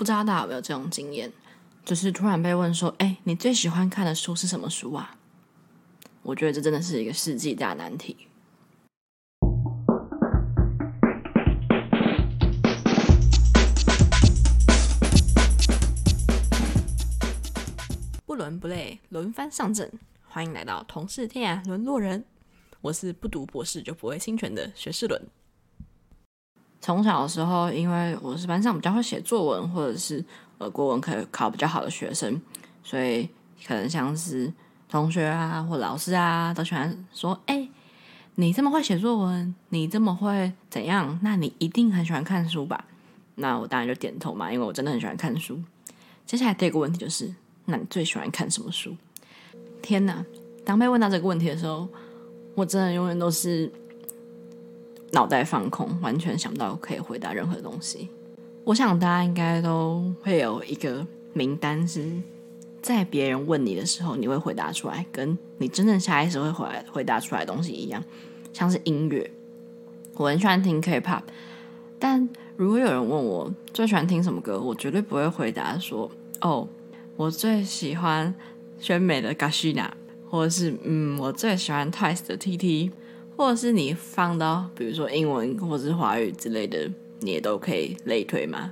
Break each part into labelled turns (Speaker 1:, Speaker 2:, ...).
Speaker 1: 不知道大家有没有这种经验，就是突然被问说：“哎，你最喜欢看的书是什么书啊？”我觉得这真的是一个世纪大难题。不伦不类，轮番上阵，欢迎来到同是天涯沦落人。我是不读博士就不会侵权的学士伦。从小的时候，因为我是班上比较会写作文，或者是呃国文可以考比较好的学生，所以可能像是同学啊或老师啊都喜欢说：“哎，你这么会写作文，你这么会怎样？那你一定很喜欢看书吧？”那我当然就点头嘛，因为我真的很喜欢看书。接下来第二个问题就是：那你最喜欢看什么书？天哪！当被问到这个问题的时候，我真的永远都是。脑袋放空，完全想不到可以回答任何东西。我想大家应该都会有一个名单，是在别人问你的时候，你会回答出来，跟你真正下意识会回来回答出来的东西一样。像是音乐，我很喜欢听 K-pop，但如果有人问我最喜欢听什么歌，我绝对不会回答说：“哦，我最喜欢选美的 Gashina，或者是嗯，我最喜欢 Twice 的 TT。”或者是你放到比如说英文或者是华语之类的，你也都可以类推吗？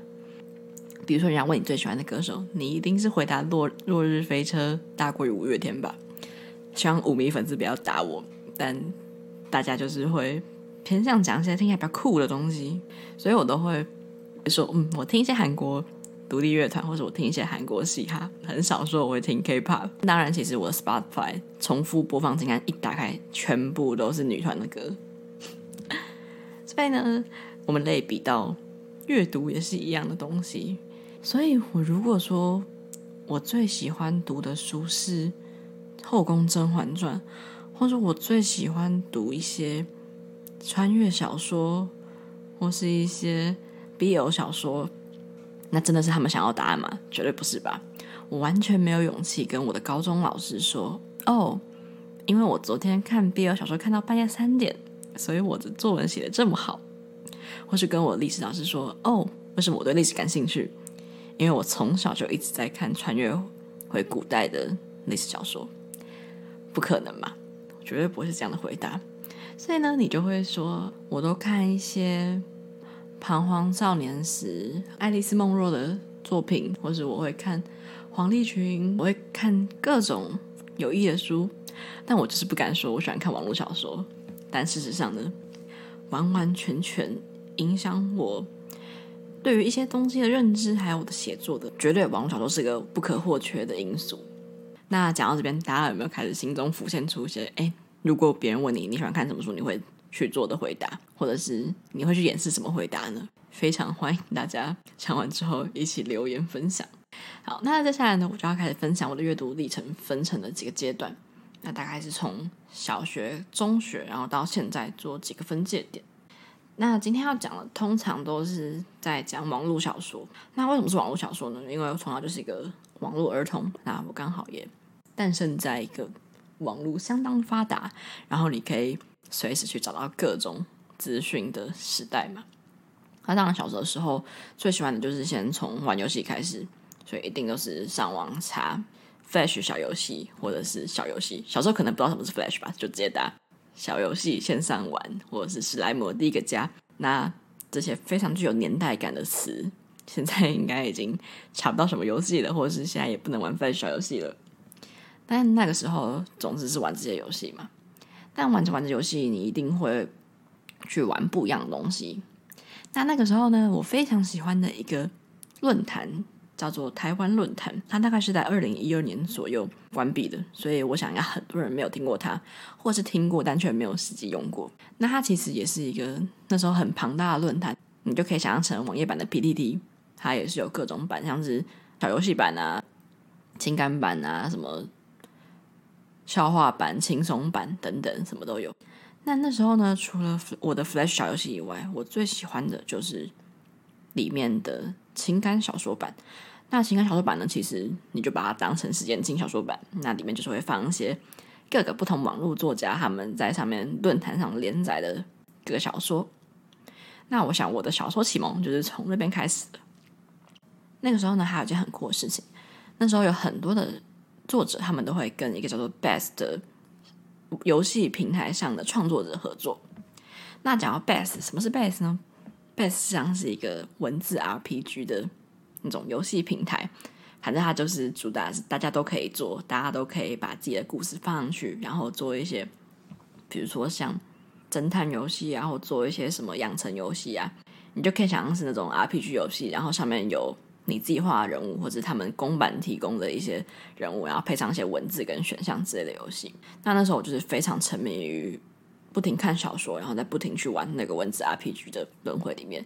Speaker 1: 比如说人家问你最喜欢的歌手，你一定是回答落落日飞车大过于五月天吧？希望五迷粉丝不要打我，但大家就是会偏向讲一些听起来比较酷的东西，所以我都会说，嗯，我听一些韩国。独立乐团，或者我听一些韩国嘻哈，很少说我会听 K-pop。当然，其实我的 Spotify 重复播放清单一打开，全部都是女团的歌。所以呢，我们类比到阅读也是一样的东西。所以我如果说我最喜欢读的书是《后宫甄嬛传》，或者我最喜欢读一些穿越小说，或是一些 BL 小说。那真的是他们想要答案吗？绝对不是吧！我完全没有勇气跟我的高中老师说：“哦，因为我昨天看 BL 小说看到半夜三点，所以我的作文写得这么好。”或是跟我历史老师说：“哦，为什么我对历史感兴趣？因为我从小就一直在看穿越回古代的历史小说。”不可能嘛！绝对不会是这样的回答。所以呢，你就会说：“我都看一些。”彷徨少年时，爱丽丝梦若的作品，或是我会看黄立群，我会看各种有益的书，但我就是不敢说我喜欢看网络小说。但事实上呢，完完全全影响我对于一些东西的认知，还有我的写作的，绝对网络小说是个不可或缺的因素。那讲到这边，大家有没有开始心中浮现出一些？哎，如果别人问你你喜欢看什么书，你会？去做的回答，或者是你会去演示什么回答呢？非常欢迎大家讲完之后一起留言分享。好，那接下来呢，我就要开始分享我的阅读历程，分成了几个阶段。那大概是从小学、中学，然后到现在做几个分界点。那今天要讲的，通常都是在讲网络小说。那为什么是网络小说呢？因为我从小就是一个网络儿童，那我刚好也诞生在一个网络相当发达，然后你可以。随时去找到各种资讯的时代嘛。那当然，小时候的时候最喜欢的就是先从玩游戏开始，所以一定都是上网查 Flash 小游戏或者是小游戏。小时候可能不知道什么是 Flash 吧，就直接打小游戏线上玩，或者是史莱姆第一个家。那这些非常具有年代感的词，现在应该已经查不到什么游戏了，或者是现在也不能玩 Flash 小游戏了。但那个时候总之是玩这些游戏嘛。但玩着玩着游戏，你一定会去玩不一样的东西。那那个时候呢，我非常喜欢的一个论坛叫做台湾论坛，它大概是在二零一二年左右关闭的，所以我想应该很多人没有听过它，或是听过但却没有实际用过。那它其实也是一个那时候很庞大的论坛，你就可以想象成网页版的 PTT，它也是有各种版，像是小游戏版啊、情感版啊什么。笑话版、轻松版等等，什么都有。那那时候呢，除了我的 Flash 小游戏以外，我最喜欢的就是里面的情感小说版。那情感小说版呢，其实你就把它当成是言情小说版。那里面就是会放一些各个不同网络作家他们在上面论坛上连载的各个小说。那我想我的小说启蒙就是从那边开始的。那个时候呢，还有一件很酷的事情，那时候有很多的作者，他们都会跟一个叫做 Best 的游戏平台上的创作者合作。那讲到 Best，什么是 Best 呢？Best 实际上是一个文字 RPG 的那种游戏平台，反正它就是主打是大家都可以做，大家都可以把自己的故事放上去，然后做一些，比如说像侦探游戏然后做一些什么养成游戏啊，你就可以想象是那种 RPG 游戏，然后上面有你自己画的人物，或者他们公版提供的一些人物，然后配上一些文字跟选项之类的游戏。那那时候我就是非常沉迷于。不停看小说，然后再不停去玩那个文字 RPG 的轮回里面，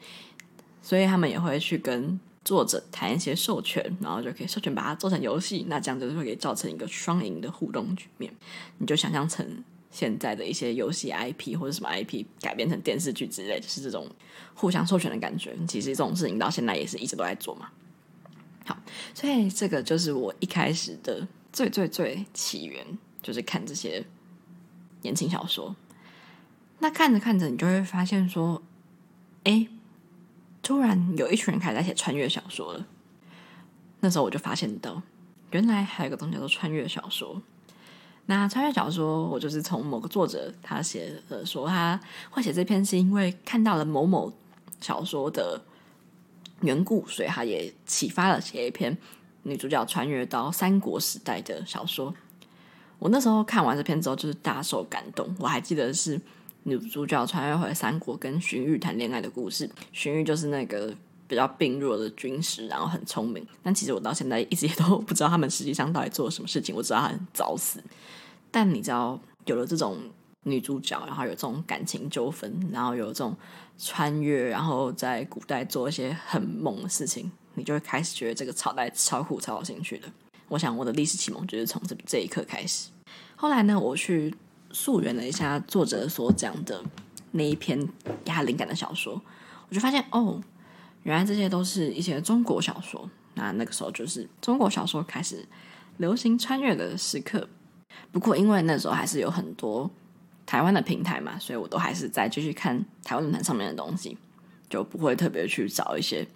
Speaker 1: 所以他们也会去跟作者谈一些授权，然后就可以授权把它做成游戏，那这样就会给造成一个双赢的互动局面。你就想象成现在的一些游戏 IP 或者什么 IP 改编成电视剧之类，就是这种互相授权的感觉。其实这种事情到现在也是一直都在做嘛。好，所以这个就是我一开始的最最最起源，就是看这些言情小说。那看着看着，你就会发现说，哎，突然有一群人开始在写穿越小说了。那时候我就发现到，原来还有个东西叫做穿越小说。那穿越小说，我就是从某个作者他写的说，他会写这篇是因为看到了某某小说的缘故，所以他也启发了写一篇女主角穿越到三国时代的小说。我那时候看完这篇之后，就是大受感动。我还记得是。女主角穿越回三国，跟荀彧谈恋爱的故事。荀彧就是那个比较病弱的军师，然后很聪明。但其实我到现在一直也都不知道他们实际上到底做了什么事情。我知道他很早死，但你知道有了这种女主角，然后有这种感情纠纷，然后有这种穿越，然后在古代做一些很猛的事情，你就会开始觉得这个朝代超酷、超有兴趣的。我想我的历史启蒙就是从这这一刻开始。后来呢，我去。溯源了一下作者所讲的那一篇给他灵感的小说，我就发现哦，原来这些都是一些中国小说。那那个时候就是中国小说开始流行穿越的时刻。不过因为那时候还是有很多台湾的平台嘛，所以我都还是在继续看台湾论坛上面的东西，就不会特别去找一些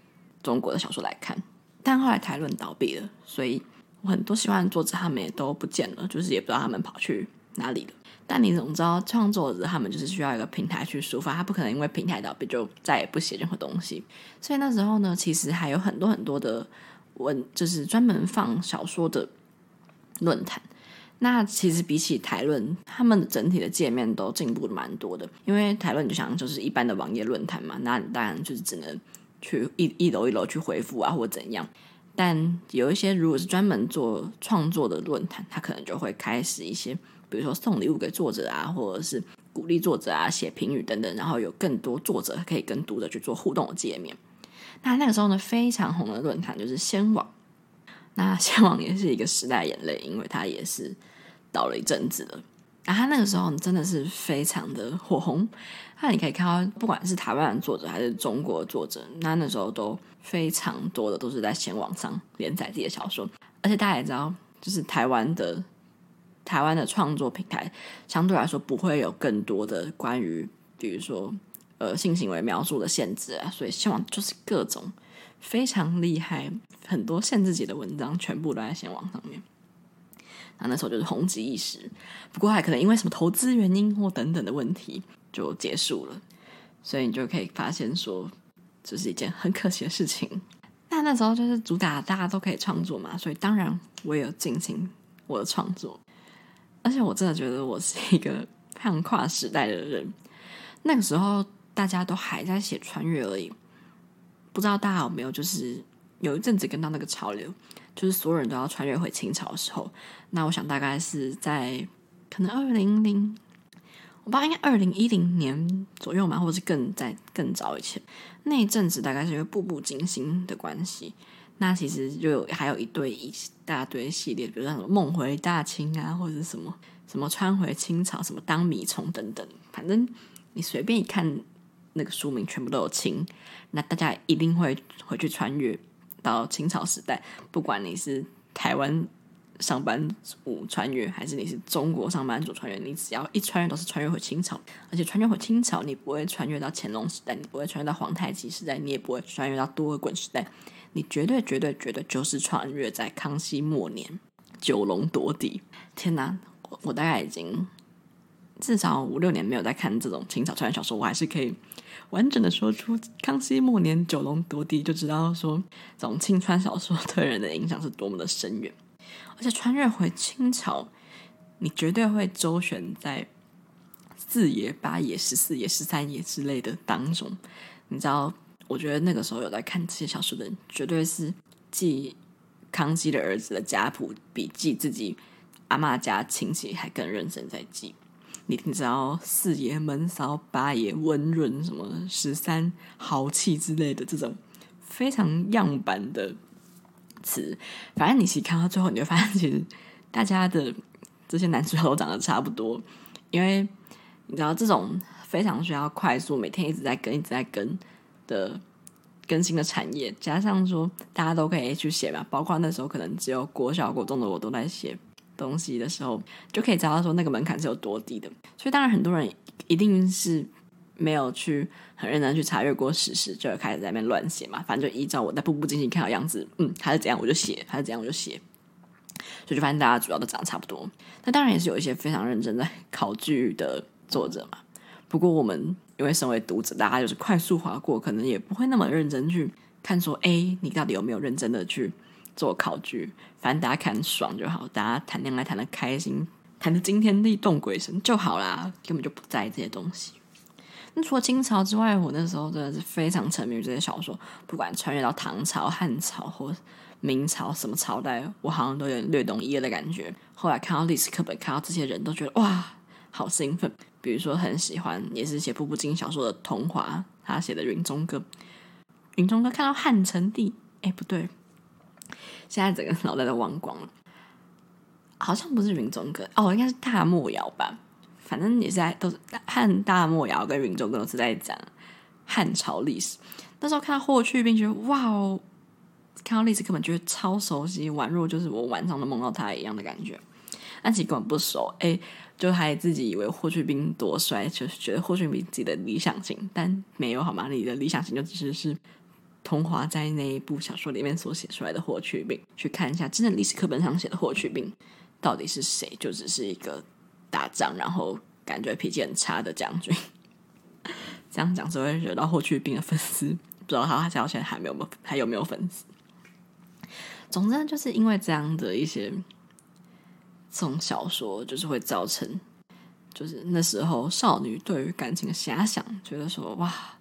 Speaker 1: 中国的小说来看。但后来台论倒闭了，所以我很多喜欢的作者他们也都不见了，就是也不知道他们跑去哪里了。但你总知道，创作者他们就是需要一个平台去抒发，他不可能因为平台倒闭就再也不写任何东西。所以那时候呢，其实还有很多很多的文，就是专门放小说的论坛。那其实比起台论，他们整体的界面都进步的蛮多的。因为台论就像就是一般的网页论坛嘛，那你当然就是只能去一一楼一楼去回复啊，或怎样。但有一些如果是专门做创作的论坛，他可能就会开始一些。比如说送礼物给作者啊，或者是鼓励作者啊，写评语等等，然后有更多作者可以跟读者去做互动的界面。那那个时候呢，非常红的论坛就是先网。那先网也是一个时代眼泪，因为它也是倒了一阵子了。啊，他那个时候真的是非常的火红。那你可以看到，不管是台湾的作者还是中国作者，那那时候都非常多的都是在先网上连载自己的小说。而且大家也知道，就是台湾的。台湾的创作平台相对来说不会有更多的关于，比如说呃性行为描述的限制啊，所以先网就是各种非常厉害，很多限制级的文章全部都在先网上面。那那时候就是红极一时，不过还可能因为什么投资原因或等等的问题就结束了，所以你就可以发现说这是一件很可惜的事情。那那时候就是主打大家都可以创作嘛，所以当然我也有进行我的创作。而且我真的觉得我是一个非常跨时代的人。那个时候大家都还在写穿越而已，不知道大家有没有就是有一阵子跟到那个潮流，就是所有人都要穿越回清朝的时候。那我想大概是在可能二零零，我不知道应该二零一零年左右嘛，或者是更在更早以前那一阵子，大概是因为步步惊心的关系。那其实就有还有一堆一大堆系列，比如说什么梦回大清啊，或者是什么什么穿回清朝，什么当米虫等等，反正你随便一看那个书名，全部都有清。那大家一定会回去穿越到清朝时代，不管你是台湾上班族穿越，还是你是中国上班族穿越，你只要一穿越都是穿越回清朝。而且穿越回清朝，你不会穿越到乾隆时代，你不会穿越到皇太极时代，你也不会穿越到多尔衮时代。你绝对绝对绝对就是穿越在康熙末年，九龙夺嫡。天哪，我我大概已经至少五六年没有在看这种清朝穿越小说，我还是可以完整的说出康熙末年九龙夺嫡，就知道说这种清穿小说对人的影响是多么的深远。而且穿越回清朝，你绝对会周旋在四爷、八爷、十四爷、十三爷之类的当中，你知道。我觉得那个时候有在看这些小说的人，绝对是记康熙的儿子的家谱，比记自己阿嬷家亲戚还更认真在记。你你知道四爷闷骚，八爷温润，什么十三豪气之类的这种非常样板的词，反正你其实看到最后，你会发现其实大家的这些男主角都长得差不多，因为你知道这种非常需要快速，每天一直在跟，一直在跟。的更新的产业，加上说大家都可以去写嘛，包括那时候可能只有国小、国中的我都在写东西的时候，就可以知道说那个门槛是有多低的。所以当然很多人一定是没有去很认真去查阅过史实，就开始在那边乱写嘛。反正就依照我在《步步惊心》看到样子，嗯，还是怎样我就写，还是怎样我就写。所以就发现大家主要都长得差不多。那当然也是有一些非常认真在考据的作者嘛。不过我们。因为身为读者，大家就是快速划过，可能也不会那么认真去看。说，哎，你到底有没有认真的去做考据？反正大家看爽就好，大家谈恋爱谈的开心，谈的惊天地动鬼神就好啦，根本就不在意这些东西。那除了清朝之外，我那时候真的是非常沉迷于这些小说，不管穿越到唐朝、汉朝或明朝什么朝代，我好像都有略懂一二的感觉。后来看到历史课本，看到这些人都觉得哇，好兴奋。比如说很喜欢，也是写步步惊心小说的桐华，他写的《云中歌》。云中歌看到汉成帝，哎，不对，现在整个脑袋都忘光了，好像不是云中歌哦，应该是大漠谣吧。反正也是在都是汉大漠谣跟云中歌都是在讲汉朝历史。那时候看到霍去病，觉得哇哦，看到历史课本觉得超熟悉，宛若就是我晚上都梦到他一样的感觉。但其实根本不熟，哎。就还自己以为霍去病多帅，就是觉得霍去病自己的理想型，但没有好吗？你的理想型就只是是桐华在那一部小说里面所写出来的霍去病。去看一下真的历史课本上写的霍去病到底是谁？就只是一个打仗然后感觉脾气很差的将军。这样讲只会惹到霍去病的粉丝，不知道他到现在还没有还有没有粉丝。总之就是因为这样的一些。这种小说就是会造成，就是那时候少女对于感情的遐想，觉得说哇，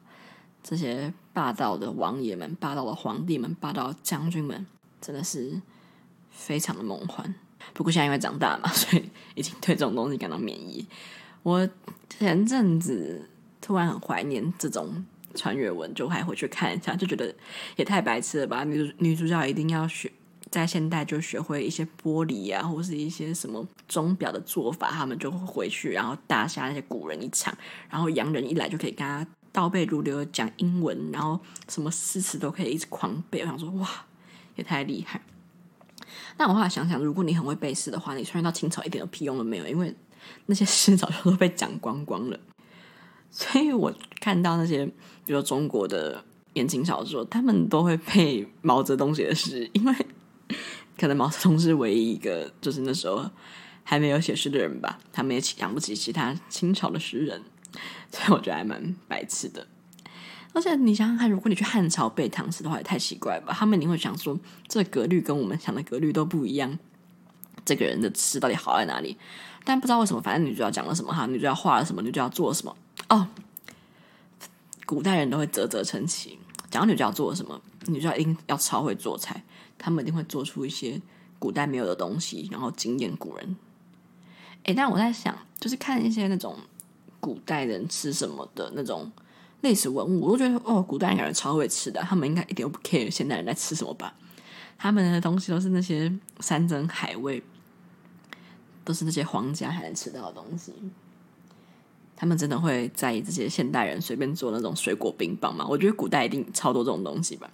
Speaker 1: 这些霸道的王爷们、霸道的皇帝们、霸道的将军们，真的是非常的梦幻。不过现在因为长大嘛，所以已经对这种东西感到免疫。我前阵子突然很怀念这种穿越文，就还回去看一下，就觉得也太白痴了吧！女女主角一定要学。在现代就学会一些玻璃啊，或是一些什么钟表的做法，他们就会回去，然后大杀那些古人一场，然后洋人一来就可以跟他倒背如流讲英文，然后什么诗词都可以一直狂背。我想说，哇，也太厉害！那我后来想想，如果你很会背诗的话，你穿越到清朝一点屁用都没有，因为那些诗早就都被讲光光了。所以我看到那些，比如说中国的言情小说，他们都会背毛泽东写的诗，因为。可能毛泽东是唯一一个，就是那时候还没有写诗的人吧。他们也养不起其他清朝的诗人，所以我觉得还蛮白痴的。而且你想想看，如果你去汉朝背唐诗的话，也太奇怪吧？他们一定会想说，这格律跟我们想的格律都不一样。这个人的诗到底好在哪里？但不知道为什么，反正女主角讲了什么哈，女主角画了什么，女主角做了什么哦。古代人都会啧啧称奇，讲女主角做了什么，女主角一定要超会做菜。他们一定会做出一些古代没有的东西，然后惊艳古人。诶，但我在想，就是看一些那种古代人吃什么的那种历史文物，我都觉得哦，古代人感觉超会吃的，他们应该一点都不 care 现代人在吃什么吧？他们的东西都是那些山珍海味，都是那些皇家才能吃到的东西。他们真的会在意这些现代人随便做那种水果冰棒吗？我觉得古代一定超多这种东西吧。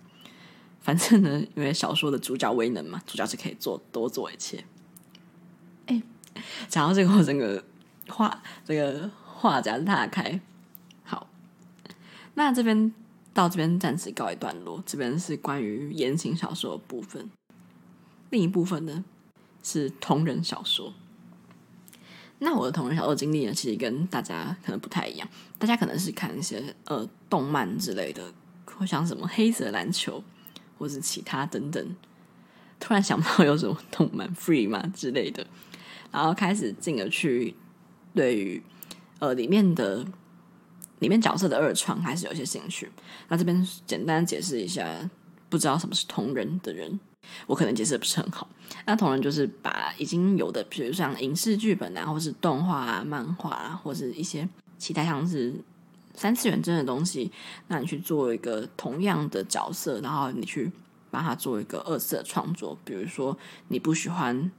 Speaker 1: 反正呢，因为小说的主角威能嘛，主角是可以做多做一切。哎，讲到这个，我整个话这个话匣子大开。好，那这边到这边暂时告一段落。这边是关于言情小说的部分，另一部分呢是同人小说。那我的同人小说经历呢，其实跟大家可能不太一样。大家可能是看一些呃动漫之类的，或像什么黑色篮球，或是其他等等。突然想不到有什么动漫 free 嘛之类的，然后开始进而去对于呃里面的里面角色的二创还是有些兴趣。那这边简单解释一下，不知道什么是同人的人。我可能解释的不是很好。那同人就是把已经有的，比如像影视剧本啊，或是动画啊、漫画啊，或是一些其他像是三次元真的东西，那你去做一个同样的角色，然后你去帮他做一个二次创作。比如说你不喜欢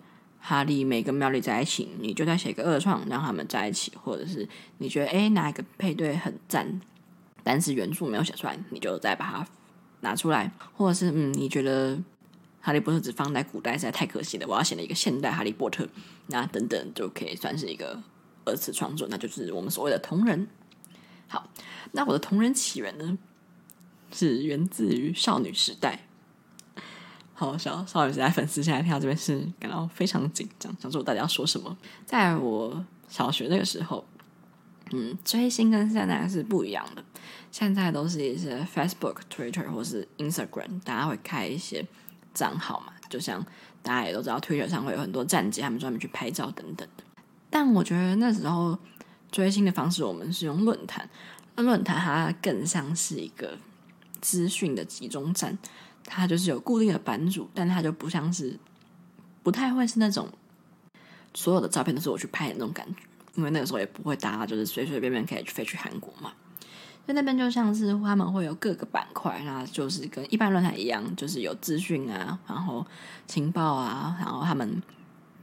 Speaker 1: 哈利、梅跟妙丽在一起，你就再写一个二创让他们在一起；或者是你觉得哎哪一个配对很赞，但是元素没有写出来，你就再把它拿出来；或者是嗯你觉得。哈利波特只放在古代实在太可惜了，我要写了一个现代哈利波特，那等等就可以算是一个二次创作，那就是我们所谓的同人。好，那我的同人起源呢，是源自于少女时代。好，少少女时代粉丝现在听到这边是感到非常紧张，想说我到底要说什么？在我小学那个时候，嗯，追星跟现在是不一样的，现在都是一些 Facebook、Twitter 或是 Instagram，大家会开一些。账号嘛，就像大家也都知道，Twitter 上会有很多站姐，他们专门去拍照等等的。但我觉得那时候追星的方式，我们是用论坛。那论坛它更像是一个资讯的集中站，它就是有固定的版主，但它就不像是，不太会是那种所有的照片都是我去拍的那种感觉，因为那个时候也不会大家就是随随便便可以飞去韩国嘛。所以那边就像是他们会有各个板块，那就是跟一般论坛一样，就是有资讯啊，然后情报啊，然后他们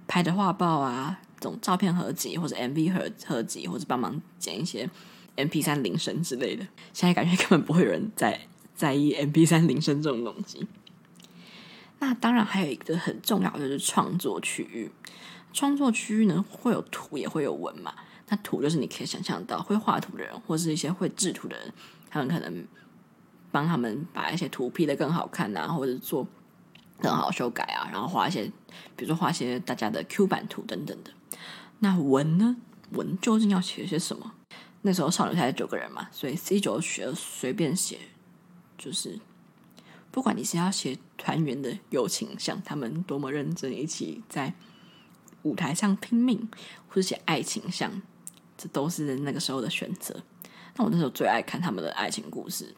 Speaker 1: 拍的画报啊，这种照片合集或者 MV 合合集，或者帮忙剪一些 MP3 铃声之类的。现在感觉根本不会有人在在意 MP3 铃声这种东西。那当然还有一个很重要的就是创作区域，创作区域呢会有图也会有文嘛。那图就是你可以想象到，会画图的人或是一些会制图的人，他们可能帮他们把一些图 P 的更好看啊，或者做更好修改啊，然后画一些，比如说画一些大家的 Q 版图等等的。那文呢？文究竟要写些什么？那时候少女才九个人嘛，所以 C 九学随便写，就是不管你是要写团员的友情，像他们多么认真一起在舞台上拼命，或是写爱情像。这都是那个时候的选择。那我那时候最爱看他们的爱情故事，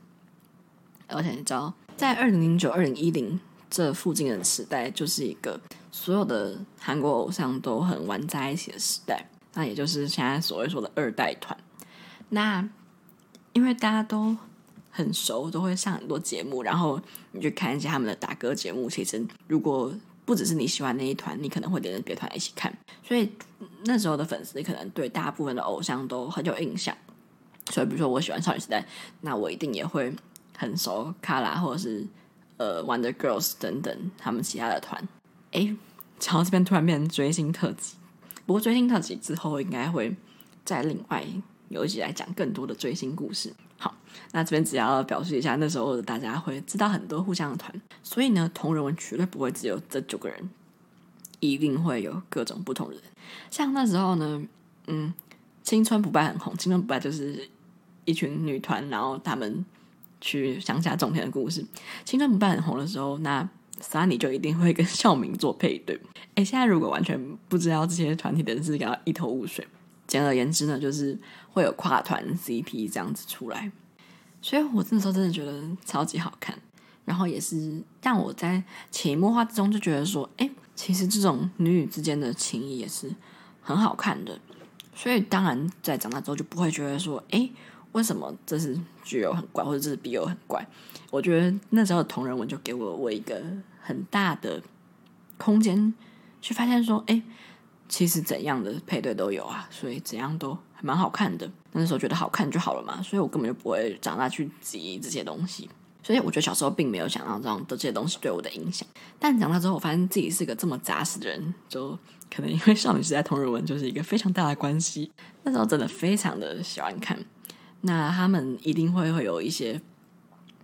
Speaker 1: 而且你知道，在二零零九、二零一零这附近的时代，就是一个所有的韩国偶像都很玩在一起的时代。那也就是现在所谓说的二代团。那因为大家都很熟，都会上很多节目，然后你去看一下他们的打歌节目。其实如果不只是你喜欢那一团，你可能会连着别团一起看，所以那时候的粉丝可能对大部分的偶像都很有印象。所以，比如说我喜欢少女时代，那我一定也会很熟 Kara 或者是呃 Wonder Girls 等等他们其他的团。哎，然后这边突然变成追星特辑，不过追星特辑之后应该会再另外有一集来讲更多的追星故事。好，那这边只要表示一下，那时候大家会知道很多互相的团，所以呢，同人文绝对不会只有这九个人，一定会有各种不同的人。像那时候呢，嗯，青春不败很红，青春不败就是一群女团，然后他们去乡下种田的故事。青春不败很红的时候，那莎妮就一定会跟 孝明做配对。哎，现在如果完全不知道这些团体的人，是感到一头雾水。简而言之呢，就是会有跨团 CP 这样子出来，所以我那时候真的觉得超级好看，然后也是让我在潜移默化之中就觉得说，哎，其实这种女女之间的情谊也是很好看的。所以当然在长大之后就不会觉得说，哎，为什么这是剧友很怪，或者这是 BL 很怪？我觉得那时候的同人文就给我我一个很大的空间去发现说，哎。其实怎样的配对都有啊，所以怎样都还蛮好看的。那时候觉得好看就好了嘛，所以我根本就不会长大去记这些东西。所以我觉得小时候并没有想到这样的这些东西对我的影响。但长大之后，我发现自己是个这么杂食的人，就可能因为少女时代同人文就是一个非常大的关系。那时候真的非常的喜欢看，那他们一定会会有一些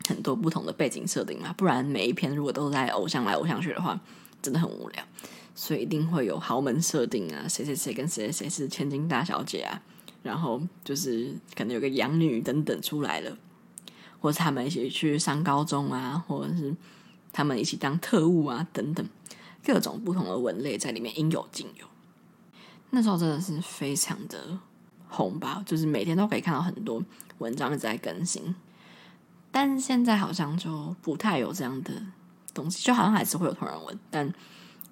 Speaker 1: 很多不同的背景设定嘛，不然每一篇如果都在偶像来偶像去的话，真的很无聊。所以一定会有豪门设定啊，谁谁谁跟谁谁是千金大小姐啊，然后就是可能有个养女等等出来了，或者他们一起去上高中啊，或者是他们一起当特务啊等等，各种不同的文类在里面应有尽有。那时候真的是非常的红吧，就是每天都可以看到很多文章一直在更新。但是现在好像就不太有这样的东西，就好像还是会有同人文，但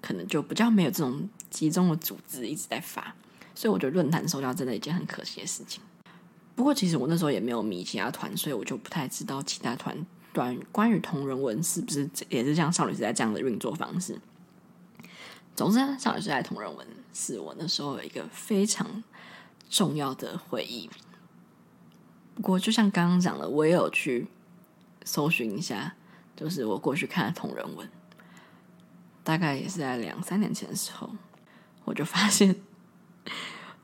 Speaker 1: 可能就比较没有这种集中的组织一直在发。所以我觉得论坛收掉真的一件很可惜的事情。不过其实我那时候也没有迷其他团，所以我就不太知道其他团团关于同人文是不是也是像少女时代这样的运作方式。总之，少女时代同人文是我那时候有一个非常重要的回忆。不过，就像刚刚讲的，我也有去搜寻一下，就是我过去看的同人文，大概也是在两三年前的时候，我就发现，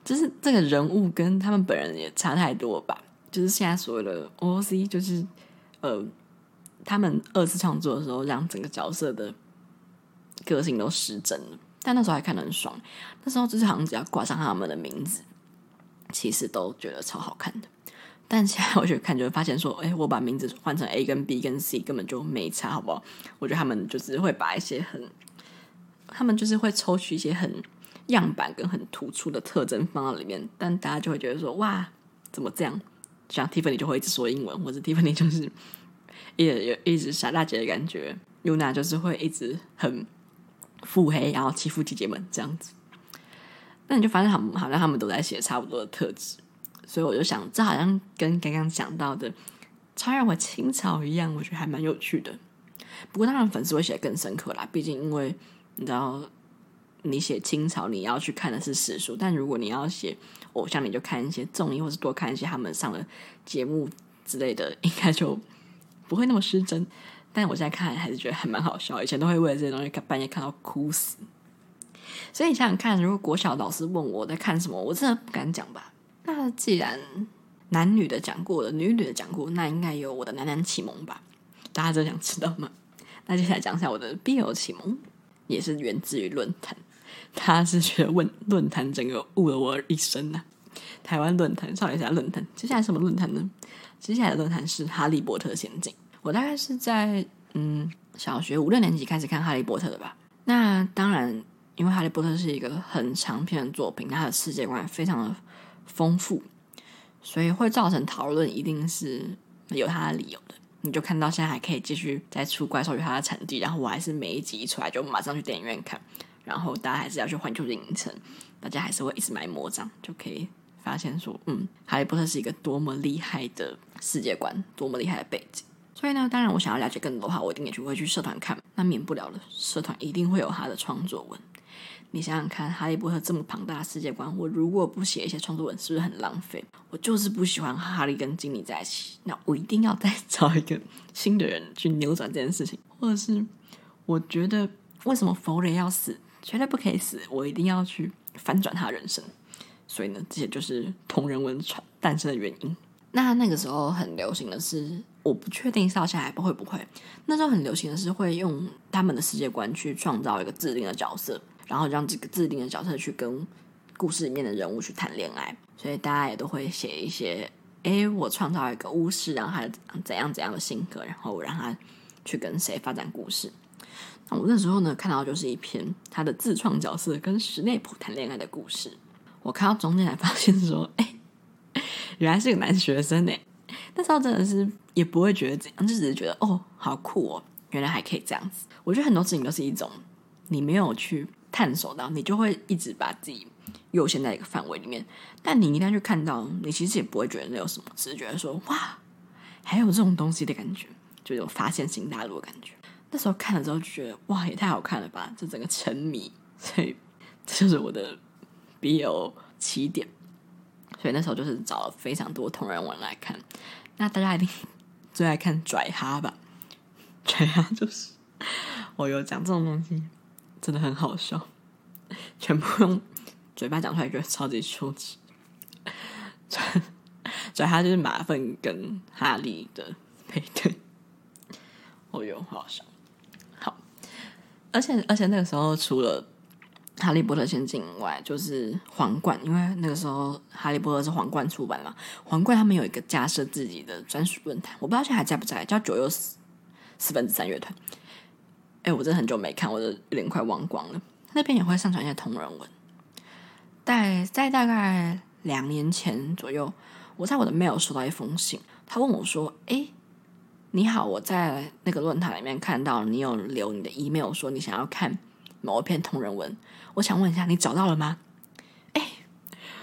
Speaker 1: 就是这个人物跟他们本人也差太多吧。就是现在所谓的 OOC，就是呃，他们二次创作的时候，让整个角色的。个性都失真了，但那时候还看得很爽。那时候就是好像只要挂上他们的名字，其实都觉得超好看的。但现在我觉得看就会发现说，哎，我把名字换成 A 跟 B 跟 C 根本就没差，好不好？我觉得他们就是会把一些很，他们就是会抽取一些很样板跟很突出的特征放到里面，但大家就会觉得说，哇，怎么这样？像 Tiffany 就会一直说英文，或者 Tiffany 就是一直有一直傻大姐的感觉，Yuna 就是会一直很。腹黑，然后欺负姐姐们这样子，那你就发现他们好像他们都在写差不多的特质，所以我就想，这好像跟刚刚讲到的超越我清朝一样，我觉得还蛮有趣的。不过当然粉丝会写更深刻啦，毕竟因为你知道，你写清朝你要去看的是史书，但如果你要写偶像，你就看一些综艺，或是多看一些他们上的节目之类的，应该就不会那么失真。但我现在看还是觉得还蛮好笑，以前都会为了这些东西半夜看到哭死。所以你想想看，如果国小老师问我在看什么，我真的不敢讲吧？那既然男女的讲过了，女女的讲过，那应该有我的男男启蒙吧？大家都想知道吗？那接下来讲一下我的 BL 启蒙，也是源自于论坛。他是觉得问论坛整个误了我一生呐、台湾论坛，少一下论坛，接下来什么论坛呢？接下来的论坛是《哈利波特》仙境。我大概是在嗯小学五六年级开始看《哈利波特》的吧。那当然，因为《哈利波特》是一个很长篇的作品，它的世界观非常的丰富，所以会造成讨论，一定是有它的理由的。你就看到现在还可以继续再出怪兽与它的产地，然后我还是每一集一出来就马上去电影院看，然后大家还是要去环球影城，大家还是会一直买魔杖，就可以发现说，嗯，《哈利波特》是一个多么厉害的世界观，多么厉害的背景。所以呢，当然我想要了解更多的话，我一定也就会去社团看。那免不了了，社团一定会有他的创作文。你想想看，哈利波特这么庞大的世界观，我如果不写一些创作文，是不是很浪费？我就是不喜欢哈利跟金妮在一起，那我一定要再 找一个新的人去扭转这件事情。或者是我觉得为什么弗雷要死，绝对不可以死，我一定要去反转他人生。所以呢，这些就是同人文传诞生的原因。那那个时候很流行的是。我不确定到现在还会不会。那时候很流行的是会用他们的世界观去创造一个自定的角色，然后让这个自定的角色去跟故事里面的人物去谈恋爱。所以大家也都会写一些：哎，我创造一个巫师，然后他怎样怎样的性格，然后我让他去跟谁发展故事。那我那时候呢，看到就是一篇他的自创角色跟史内普谈恋爱的故事。我看到中间才发现说：哎，原来是个男学生呢。那时候真的是也不会觉得怎样，就只是觉得哦，好酷哦，原来还可以这样子。我觉得很多事情都是一种你没有去探索到，你就会一直把自己局限在一个范围里面。但你一旦去看到，你其实也不会觉得那有什么，只是觉得说哇，还有这种东西的感觉，就有发现新大陆的感觉。那时候看了之后就觉得哇，也太好看了吧，就整个沉迷。所以这就是我的 BL 起点。所以那时候就是找了非常多同人文来看。那大家一定最爱看拽哈吧？拽哈就是我有讲这种东西，真的很好笑，全部用嘴巴讲出来，觉得超级羞耻。拽拽哈就是马粪跟哈利的配对，哦哟，好笑。好，而且而且那个时候除了《哈利波特》仙境以外，就是皇冠，因为那个时候《哈利波特》是皇冠出版嘛，皇冠他们有一个架设自己的专属论坛，我不知道现在还在不在，叫九又四四分之三乐团。哎，我真的很久没看，我的脸快忘光了。那边也会上传一些同人文。在在大概两年前左右，我在我的 mail 收到一封信，他问我说：“哎，你好，我在那个论坛里面看到你有留你的 email，说你想要看某一篇同人文，我想问一下，你找到了吗？”哎，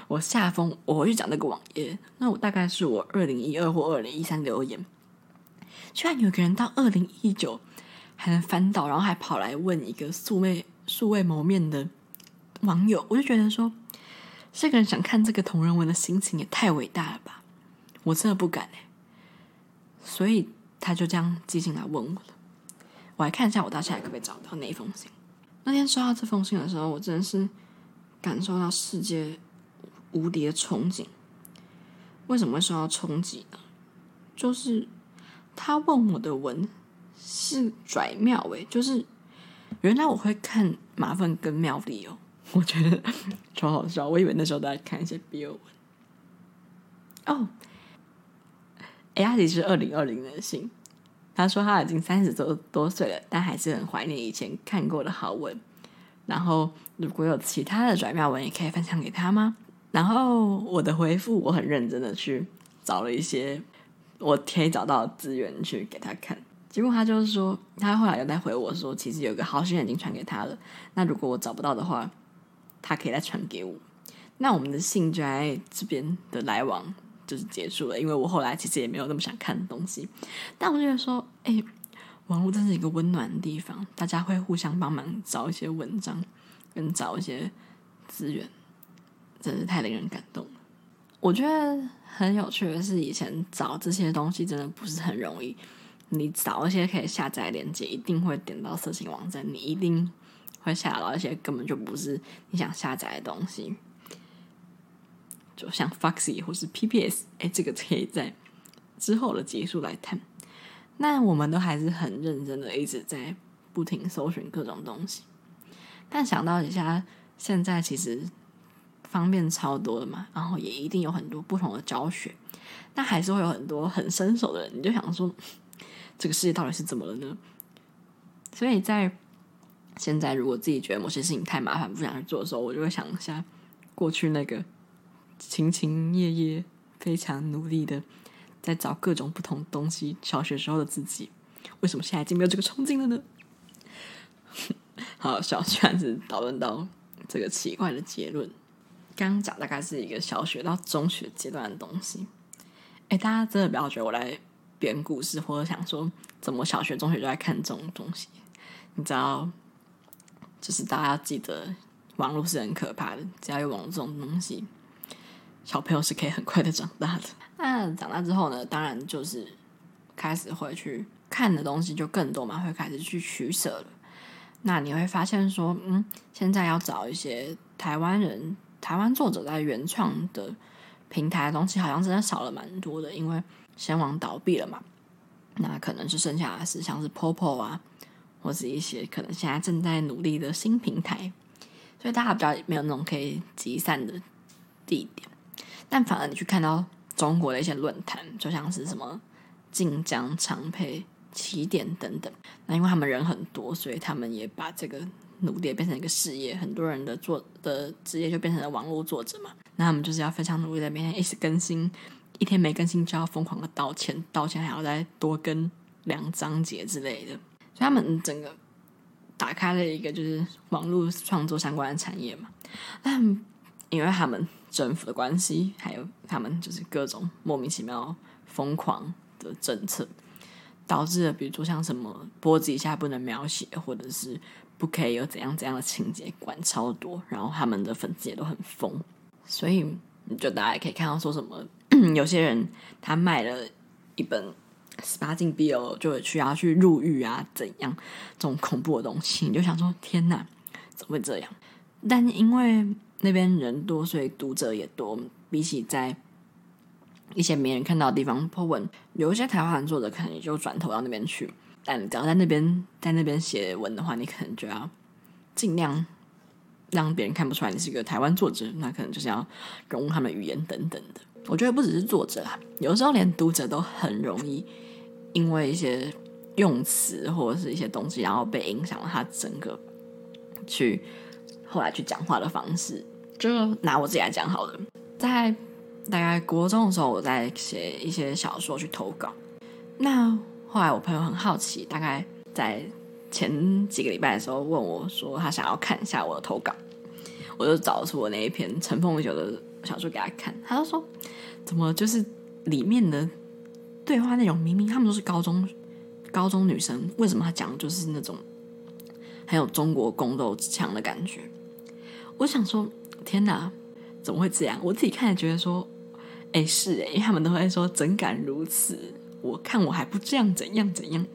Speaker 1: 我下封我回去讲那个网页，那我大概是我二零一二或二零一三留言，居然有个人到二零一九。还能翻到，然后还跑来问一个素未素未谋面的网友，我就觉得说，这个人想看这个同人文的心情也太伟大了吧！我真的不敢哎，所以他就这样寄信来问我了。我来看一下，我到现在可不可以找到那封信？那天收到这封信的时候，我真的是感受到世界无敌的憧憬。为什么会受到冲击呢？就是他问我的文。是拽妙诶，就是原来我会看麻烦跟妙丽哦，我觉得超好笑。我以为那时候都在看一些 BL 文哦。哎呀，其实是二零二零的信，他说他已经三十多多岁了，但还是很怀念以前看过的好文。然后如果有其他的拽妙文，也可以分享给他吗？然后我的回复，我很认真的去找了一些我可以找到资源去给他看。结果他就是说，他后来又再回我说，其实有个好心人已经传给他了。那如果我找不到的话，他可以再传给我。那我们的信就在这边的来往就是结束了，因为我后来其实也没有那么想看的东西。但我觉得说，哎，网络真是一个温暖的地方，大家会互相帮忙找一些文章，跟找一些资源，真是太令人感动了。我觉得很有趣的是，以前找这些东西真的不是很容易。你找一些可以下载链接，一定会点到色情网站，你一定会下到一些根本就不是你想下载的东西，就像 Foxy 或是 PPS，哎，这个可以在之后的结束来谈。那我们都还是很认真的，一直在不停搜寻各种东西。但想到一下，现在其实方便超多的嘛，然后也一定有很多不同的教学，但还是会有很多很生手的人，你就想说。这个世界到底是怎么了呢？所以在现在，如果自己觉得某些事情太麻烦，不想去做的时候，我就会想一下过去那个勤勤业业、非常努力的在找各种不同东西小学时候的自己，为什么现在已经没有这个冲劲了呢？好，小圈子讨论到这个奇怪的结论。刚刚讲大概是一个小学到中学阶段的东西。哎，大家真的不要觉得我来。编故事，或者想说怎么小学、中学就在看这种东西，你知道，就是大家要记得，网络是很可怕的。只要有网络这种东西，小朋友是可以很快的长大的。那长大之后呢，当然就是开始会去看的东西就更多嘛，会开始去取舍了。那你会发现说，嗯，现在要找一些台湾人、台湾作者在原创的平台的东西，好像真的少了蛮多的，因为。先王倒闭了嘛，那可能是剩下的是像是 Popo 啊，或是一些可能现在正在努力的新平台，所以大家比较没有那种可以集散的地点。但反而你去看到中国的一些论坛，就像是什么晋江、长培、起点等等，那因为他们人很多，所以他们也把这个努力变成一个事业，很多人的做的职业就变成了网络作者嘛。那他们就是要非常努力的每天一直更新。一天没更新就要疯狂的道歉，道歉还要再多更两章节之类的，所以他们整个打开了一个就是网络创作相关的产业嘛。但因为他们政府的关系，还有他们就是各种莫名其妙疯狂的政策，导致了比如说像什么脖子以下不能描写，或者是不可以有怎样怎样的情节，管超多，然后他们的粉丝也都很疯，所以你就大家可以看到说什么。有些人他卖了一本十八禁 BL，就需要去入狱啊，怎样这种恐怖的东西，你就想说天哪，怎么会这样？但因为那边人多，所以读者也多。比起在一些没人看到的地方 po 文，有一些台湾作者可能也就转投到那边去。但你只要在那边在那边写文的话，你可能就要尽量让别人看不出来你是一个台湾作者，那可能就是要融入他们语言等等的。我觉得不只是作者啊，有时候连读者都很容易因为一些用词或者是一些东西，然后被影响了他整个去后来去讲话的方式。就拿我自己来讲好了，在大概国中的时候，我在写一些小说去投稿，那。后来我朋友很好奇，大概在前几个礼拜的时候问我说，他想要看一下我的投稿，我就找出我那一篇尘封已久的小说给他看，他就说，怎么就是里面的对话内容明明他们都是高中高中女生，为什么他讲的就是那种很有中国宫斗腔的感觉？我想说，天哪，怎么会这样？我自己看也觉得说，哎，是哎，因为他们都会说怎敢如此。我看我还不这样，怎样怎样？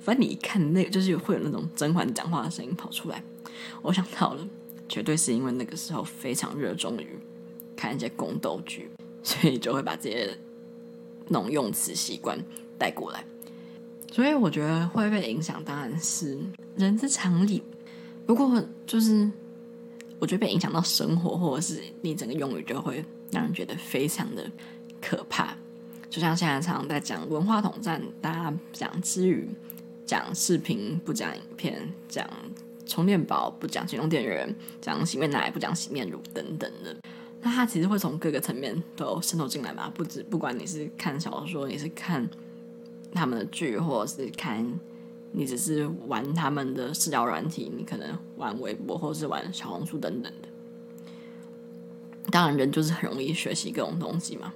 Speaker 1: 反正你一看那个，就是会有那种甄嬛讲话的声音跑出来。我想到了，绝对是因为那个时候非常热衷于看一些宫斗剧，所以就会把这些那种用词习惯带过来。所以我觉得会被影响，当然是人之常理。不过就是我觉得被影响到生活，或者是你整个用语，就会让人觉得非常的可怕。就像现在常常在讲文化统战，大家讲支语，讲视频不讲影片，讲充电宝不讲行动电源，讲洗面奶不讲洗面乳等等的。那它其实会从各个层面都渗透进来嘛？不止不管你是看小说，你是看他们的剧，或者是看你只是玩他们的社交软体，你可能玩微博或者是玩小红书等等的。当然，人就是很容易学习各种东西嘛。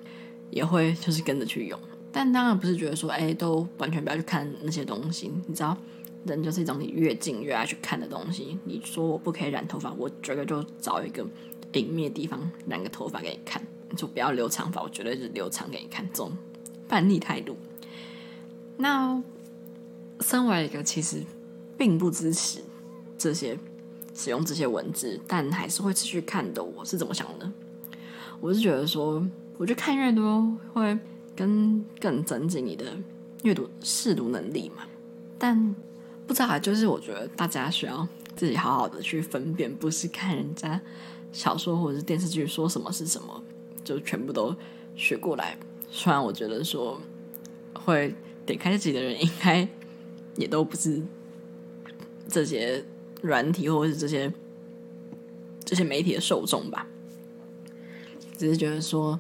Speaker 1: 也会就是跟着去用，但当然不是觉得说，哎，都完全不要去看那些东西。你知道，人就是一种你越近越爱去看的东西。你说我不可以染头发，我绝对就找一个隐秘的地方染个头发给你看。你说不要留长发，我绝对是留长给你看。这种叛逆态度。那身为一个其实并不支持这些使用这些文字，但还是会持续看的，我是怎么想的？我是觉得说。我觉得看越多会跟更增进你的阅读识读能力嘛，但不知道啊，就是我觉得大家需要自己好好的去分辨，不是看人家小说或者是电视剧说什么是什么，就全部都学过来。虽然我觉得说会点开自己的人，应该也都不是这些软体或者是这些这些媒体的受众吧，只是觉得说。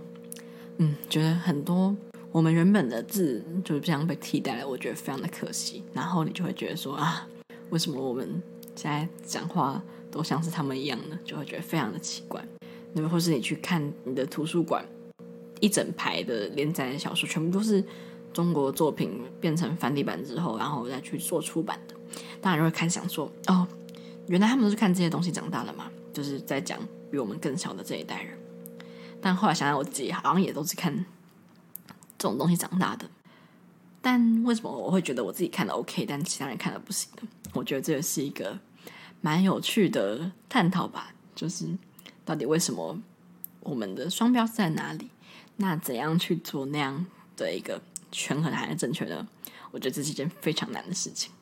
Speaker 1: 嗯，觉得很多我们原本的字就是这样被替代了，我觉得非常的可惜。然后你就会觉得说啊，为什么我们现在讲话都像是他们一样呢？就会觉得非常的奇怪。那么或是你去看你的图书馆，一整排的连载的小说，全部都是中国作品变成繁体版之后，然后再去做出版的。当然会看想说，哦，原来他们都是看这些东西长大的嘛，就是在讲比我们更小的这一代人。但后来想想，我自己好像也都是看这种东西长大的。但为什么我会觉得我自己看的 OK，但其他人看的不行呢？我觉得这也是一个蛮有趣的探讨吧。就是到底为什么我们的双标是在哪里？那怎样去做那样的一个权衡还是正确的？我觉得这是一件非常难的事情。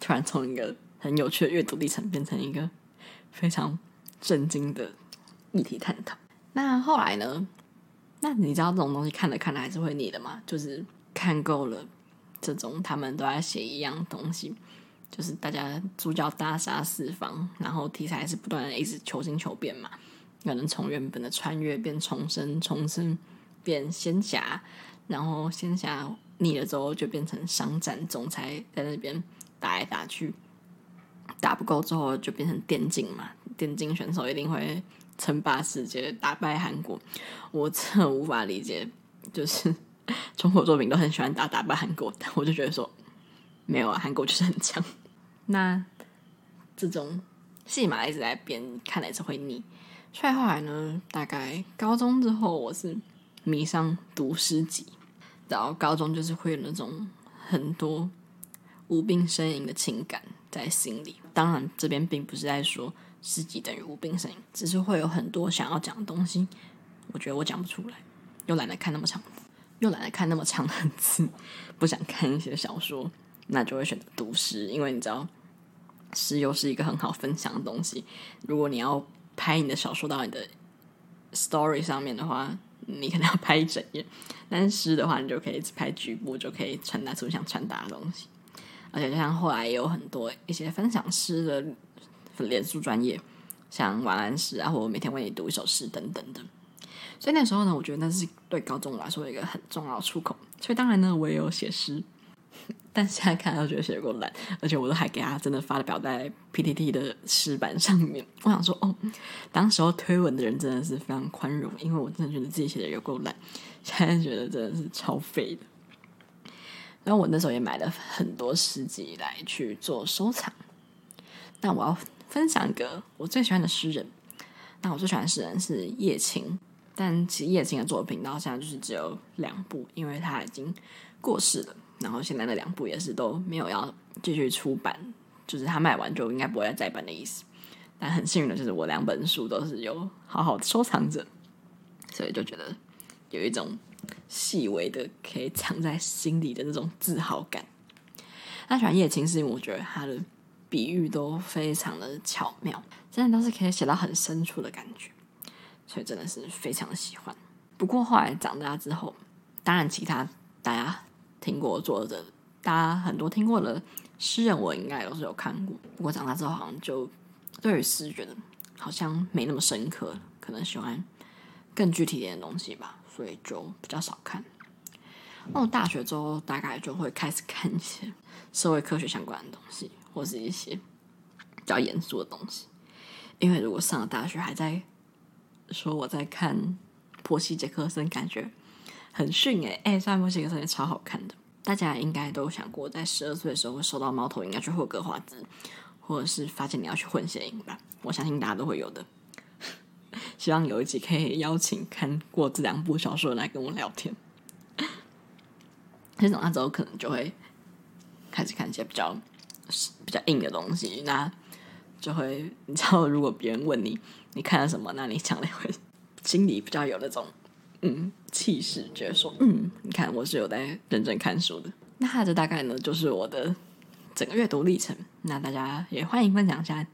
Speaker 1: 突然从一个很有趣的阅读历程，变成一个非常震惊的议题探讨。那后来呢？那你知道这种东西看着看着还是会腻的吗？就是看够了这种他们都在写一样东西，就是大家主角大杀四方，然后题材是不断的一直求新求变嘛。可能从原本的穿越变重生，重生变仙侠，然后仙侠腻了之后就变成商战，总裁在那边打来打去，打不够之后就变成电竞嘛，电竞选手一定会。称霸世界，打败韩国，我真的无法理解。就是 中国作品都很喜欢打打败韩国，但我就觉得说没有啊，韩国就是很强。那这种戏码一直在变，看来是会腻。所以后来呢，大概高中之后，我是迷上读诗集。然后高中就是会有那种很多无病呻吟的情感在心里。当然，这边并不是在说。诗集等于无病呻吟，只是会有很多想要讲的东西，我觉得我讲不出来，又懒得看那么长，又懒得看那么长的字，不想看一些小说，那就会选择读诗，因为你知道，诗又是一个很好分享的东西。如果你要拍你的小说到你的 story 上面的话，你可能要拍一整页；但是诗的话，你就可以只拍局部，就可以传达出想传达的东西。而且就像后来也有很多一些分享诗的脸书专业，像晚安诗啊，或者每天为你读一首诗等等的。所以那时候呢，我觉得那是对高中来说一个很重要出口。所以当然呢，我也有写诗。但现在看，都觉得写的够烂，而且我都还给他真的发了表在 PTT 的诗版上面。我想说，哦，当时候推文的人真的是非常宽容，因为我真的觉得自己写的有够烂，现在觉得真的是超废的。然后我那时候也买了很多诗集来去做收藏。那我要分享一个我最喜欢的诗人。那我最喜欢的诗人是叶青，但其实叶青的作品到现在就是只有两部，因为他已经过世了。然后现在那两部也是都没有要继续出版，就是他卖完就应该不会再再版的意思。但很幸运的就是我两本书都是有好好的收藏着，所以就觉得有一种细微的可以藏在心里的那种自豪感。他喜欢叶青是因为我觉得他的比喻都非常的巧妙，真的都是可以写到很深处的感觉，所以真的是非常的喜欢。不过后来长大之后，当然其他大家。听过作者，大家很多听过的诗人，我应该都是有看过。不过长大之后，好像就对于诗觉得好像没那么深刻，可能喜欢更具体一点的东西吧，所以就比较少看。那我大学之后，大概就会开始看一些社会科学相关的东西，或是一些比较严肃的东西。因为如果上了大学还在说我在看波西·杰克森，感觉。很逊哎哎，虽然波西杰克森也超好看的，大家应该都想过，在十二岁的时候会收到猫头鹰要去霍格华兹，或者是发现你要去混血营吧？我相信大家都会有的。希望有一集可以邀请看过这两部小说来跟我聊天。这种那之后可能就会开始看一些比较比较硬的东西，那就会你知道，如果别人问你你看了什么，那你讲的会心里比较有那种。嗯，气势觉得说，嗯，你看我是有在认真看书的。那这大概呢，就是我的整个阅读历程。那大家也欢迎分享一下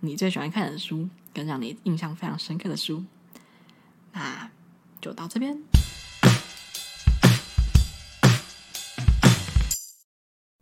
Speaker 1: 你最喜欢看的书，跟让你印象非常深刻的书。那就到这边。